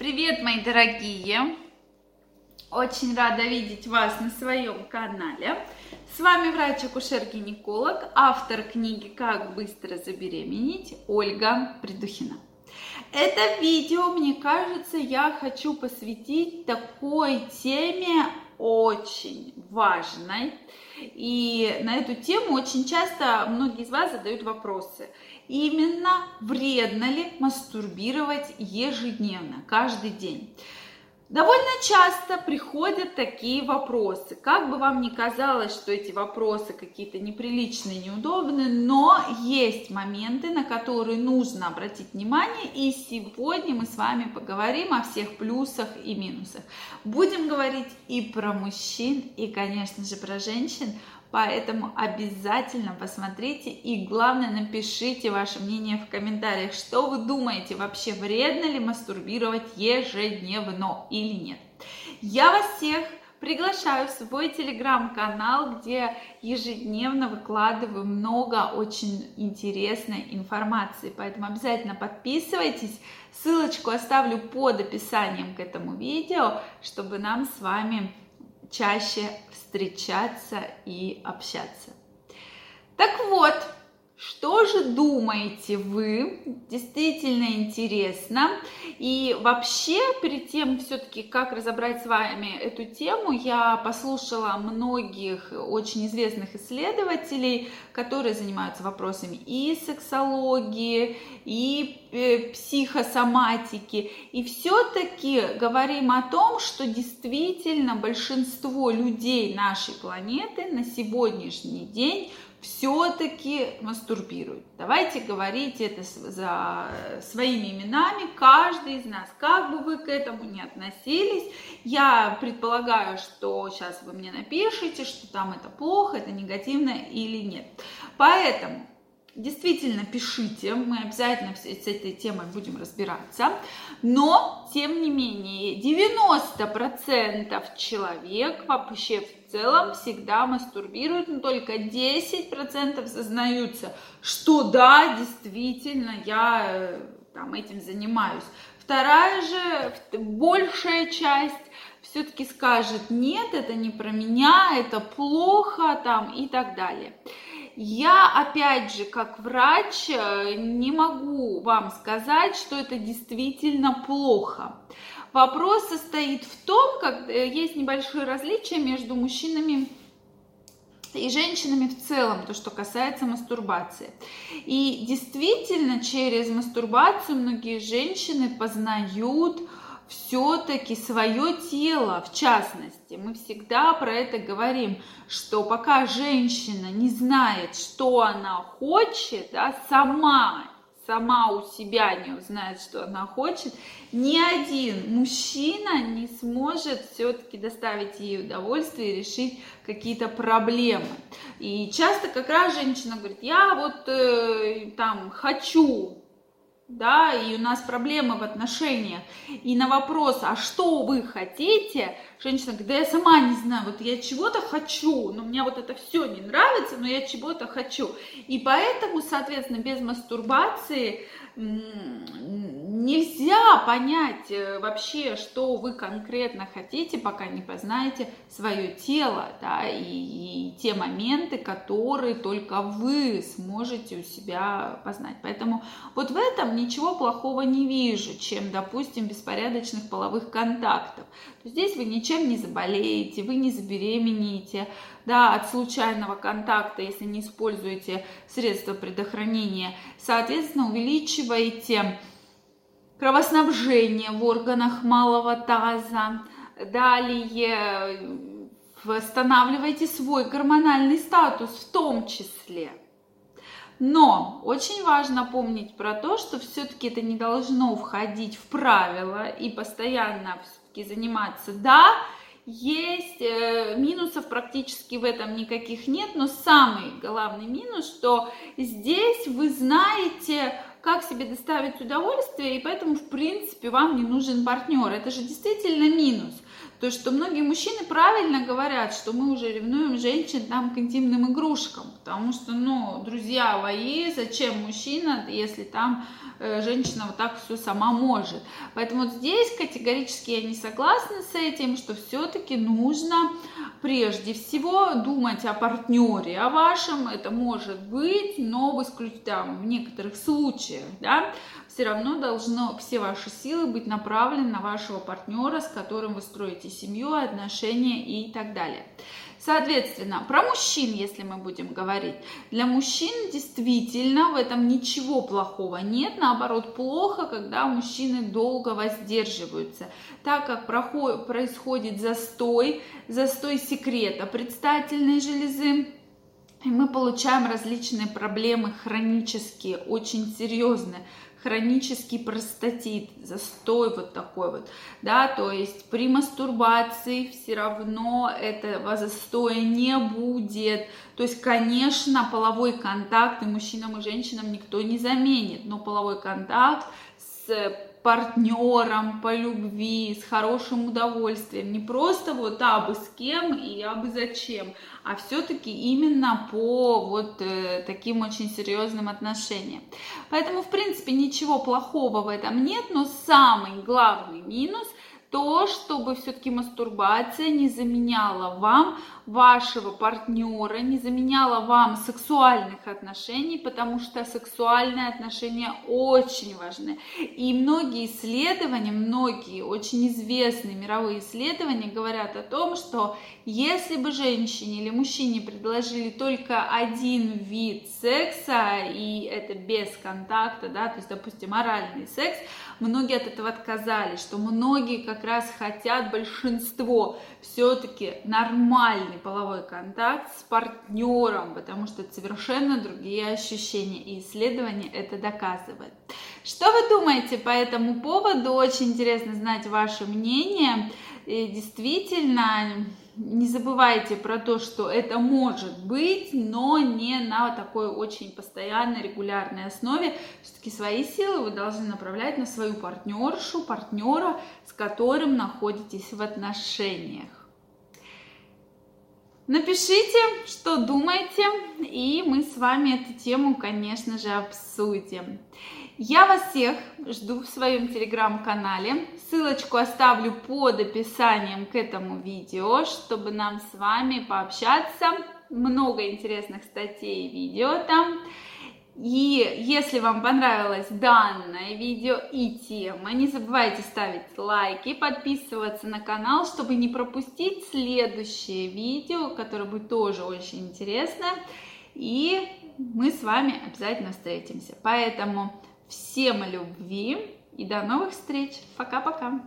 Привет, мои дорогие! Очень рада видеть вас на своем канале. С вами врач-акушер-гинеколог, автор книги «Как быстро забеременеть» Ольга Придухина. Это видео, мне кажется, я хочу посвятить такой теме очень важной. И на эту тему очень часто многие из вас задают вопросы. Именно вредно ли мастурбировать ежедневно, каждый день? Довольно часто приходят такие вопросы. Как бы вам ни казалось, что эти вопросы какие-то неприличные, неудобные, но есть моменты, на которые нужно обратить внимание. И сегодня мы с вами поговорим о всех плюсах и минусах. Будем говорить и про мужчин, и, конечно же, про женщин. Поэтому обязательно посмотрите и главное напишите ваше мнение в комментариях, что вы думаете, вообще вредно ли мастурбировать ежедневно или нет. Я вас всех приглашаю в свой телеграм-канал, где ежедневно выкладываю много очень интересной информации, поэтому обязательно подписывайтесь. Ссылочку оставлю под описанием к этому видео, чтобы нам с вами чаще встречаться и общаться. Так вот, что же думаете вы? Действительно интересно. И вообще, перед тем все-таки, как разобрать с вами эту тему, я послушала многих очень известных исследователей, которые занимаются вопросами и сексологии, и э, психосоматики. И все-таки говорим о том, что действительно большинство людей нашей планеты на сегодняшний день все-таки мастурбируют. Давайте говорить это за своими именами, каждый из нас, как бы вы к этому не относились. Я предполагаю, что сейчас вы мне напишите, что там это плохо, это негативно или нет. Поэтому Действительно, пишите, мы обязательно с этой темой будем разбираться. Но, тем не менее, 90% человек вообще в целом всегда мастурбируют, но только 10% сознаются, что да, действительно, я э, там этим занимаюсь. Вторая же, большая часть все-таки скажет, нет, это не про меня, это плохо там и так далее. Я, опять же, как врач, э, не могу вам сказать, что это действительно плохо. Вопрос состоит в том, как э, есть небольшое различие между мужчинами и женщинами в целом, то, что касается мастурбации. И действительно, через мастурбацию многие женщины познают все-таки свое тело, в частности, мы всегда про это говорим, что пока женщина не знает, что она хочет, да, сама, сама у себя не узнает, что она хочет, ни один мужчина не сможет все-таки доставить ей удовольствие и решить какие-то проблемы. И часто как раз женщина говорит, я вот э, там хочу да, и у нас проблемы в отношениях. И на вопрос, а что вы хотите, женщина говорит, да я сама не знаю, вот я чего-то хочу, но мне вот это все не нравится, но я чего-то хочу. И поэтому, соответственно, без мастурбации нельзя понять э, вообще, что вы конкретно хотите, пока не познаете свое тело, да, и, и те моменты, которые только вы сможете у себя познать. Поэтому вот в этом ничего плохого не вижу, чем, допустим, беспорядочных половых контактов. Здесь вы ничем не заболеете, вы не забеременеете, да, от случайного контакта, если не используете средства предохранения. Соответственно, увеличиваете кровоснабжение в органах малого таза. Далее восстанавливайте свой гормональный статус в том числе. Но очень важно помнить про то, что все-таки это не должно входить в правила и постоянно все-таки заниматься. Да, есть э, минусов практически в этом никаких нет, но самый главный минус, что здесь вы знаете как себе доставить удовольствие, и поэтому, в принципе, вам не нужен партнер. Это же действительно минус. То, что многие мужчины правильно говорят, что мы уже ревнуем женщин там к интимным игрушкам, потому что, ну, друзья мои, зачем мужчина, если там э, женщина вот так все сама может. Поэтому вот здесь категорически я не согласна с этим, что все-таки нужно прежде всего думать о партнере, о вашем, это может быть, но в, исключ... в некоторых случаях, да, все равно должно все ваши силы быть направлены на вашего партнера, с которым вы строите семью, отношения и так далее. Соответственно, про мужчин, если мы будем говорить, для мужчин действительно в этом ничего плохого нет, наоборот, плохо, когда мужчины долго воздерживаются, так как происходит застой, застой секрета предстательной железы, и мы получаем различные проблемы хронические, очень серьезные, хронический простатит, застой вот такой вот, да, то есть при мастурбации все равно этого застоя не будет, то есть, конечно, половой контакт и мужчинам и женщинам никто не заменит, но половой контакт с партнером по любви, с хорошим удовольствием. Не просто вот а бы с кем и а бы зачем, а все-таки именно по вот э, таким очень серьезным отношениям. Поэтому, в принципе, ничего плохого в этом нет, но самый главный минус – то, чтобы все-таки мастурбация не заменяла вам вашего партнера, не заменяла вам сексуальных отношений, потому что сексуальные отношения очень важны. И многие исследования, многие очень известные мировые исследования говорят о том, что если бы женщине или мужчине предложили только один вид секса, и это без контакта, да, то есть, допустим, оральный секс, многие от этого отказались, что многие как раз хотят, большинство, все-таки нормальный половой контакт с партнером, потому что это совершенно другие ощущения, и исследования это доказывают. Что вы думаете по этому поводу? Очень интересно знать ваше мнение. И действительно, не забывайте про то, что это может быть, но не на такой очень постоянной, регулярной основе. Все-таки свои силы вы должны направлять на свою партнершу, партнера, с которым находитесь в отношениях. Напишите, что думаете, и мы с вами эту тему, конечно же, обсудим. Я вас всех жду в своем телеграм-канале. Ссылочку оставлю под описанием к этому видео, чтобы нам с вами пообщаться. Много интересных статей и видео там. И если вам понравилось данное видео и тема, не забывайте ставить лайки, подписываться на канал, чтобы не пропустить следующее видео, которое будет тоже очень интересно. И мы с вами обязательно встретимся. Поэтому Всем любви и до новых встреч. Пока-пока.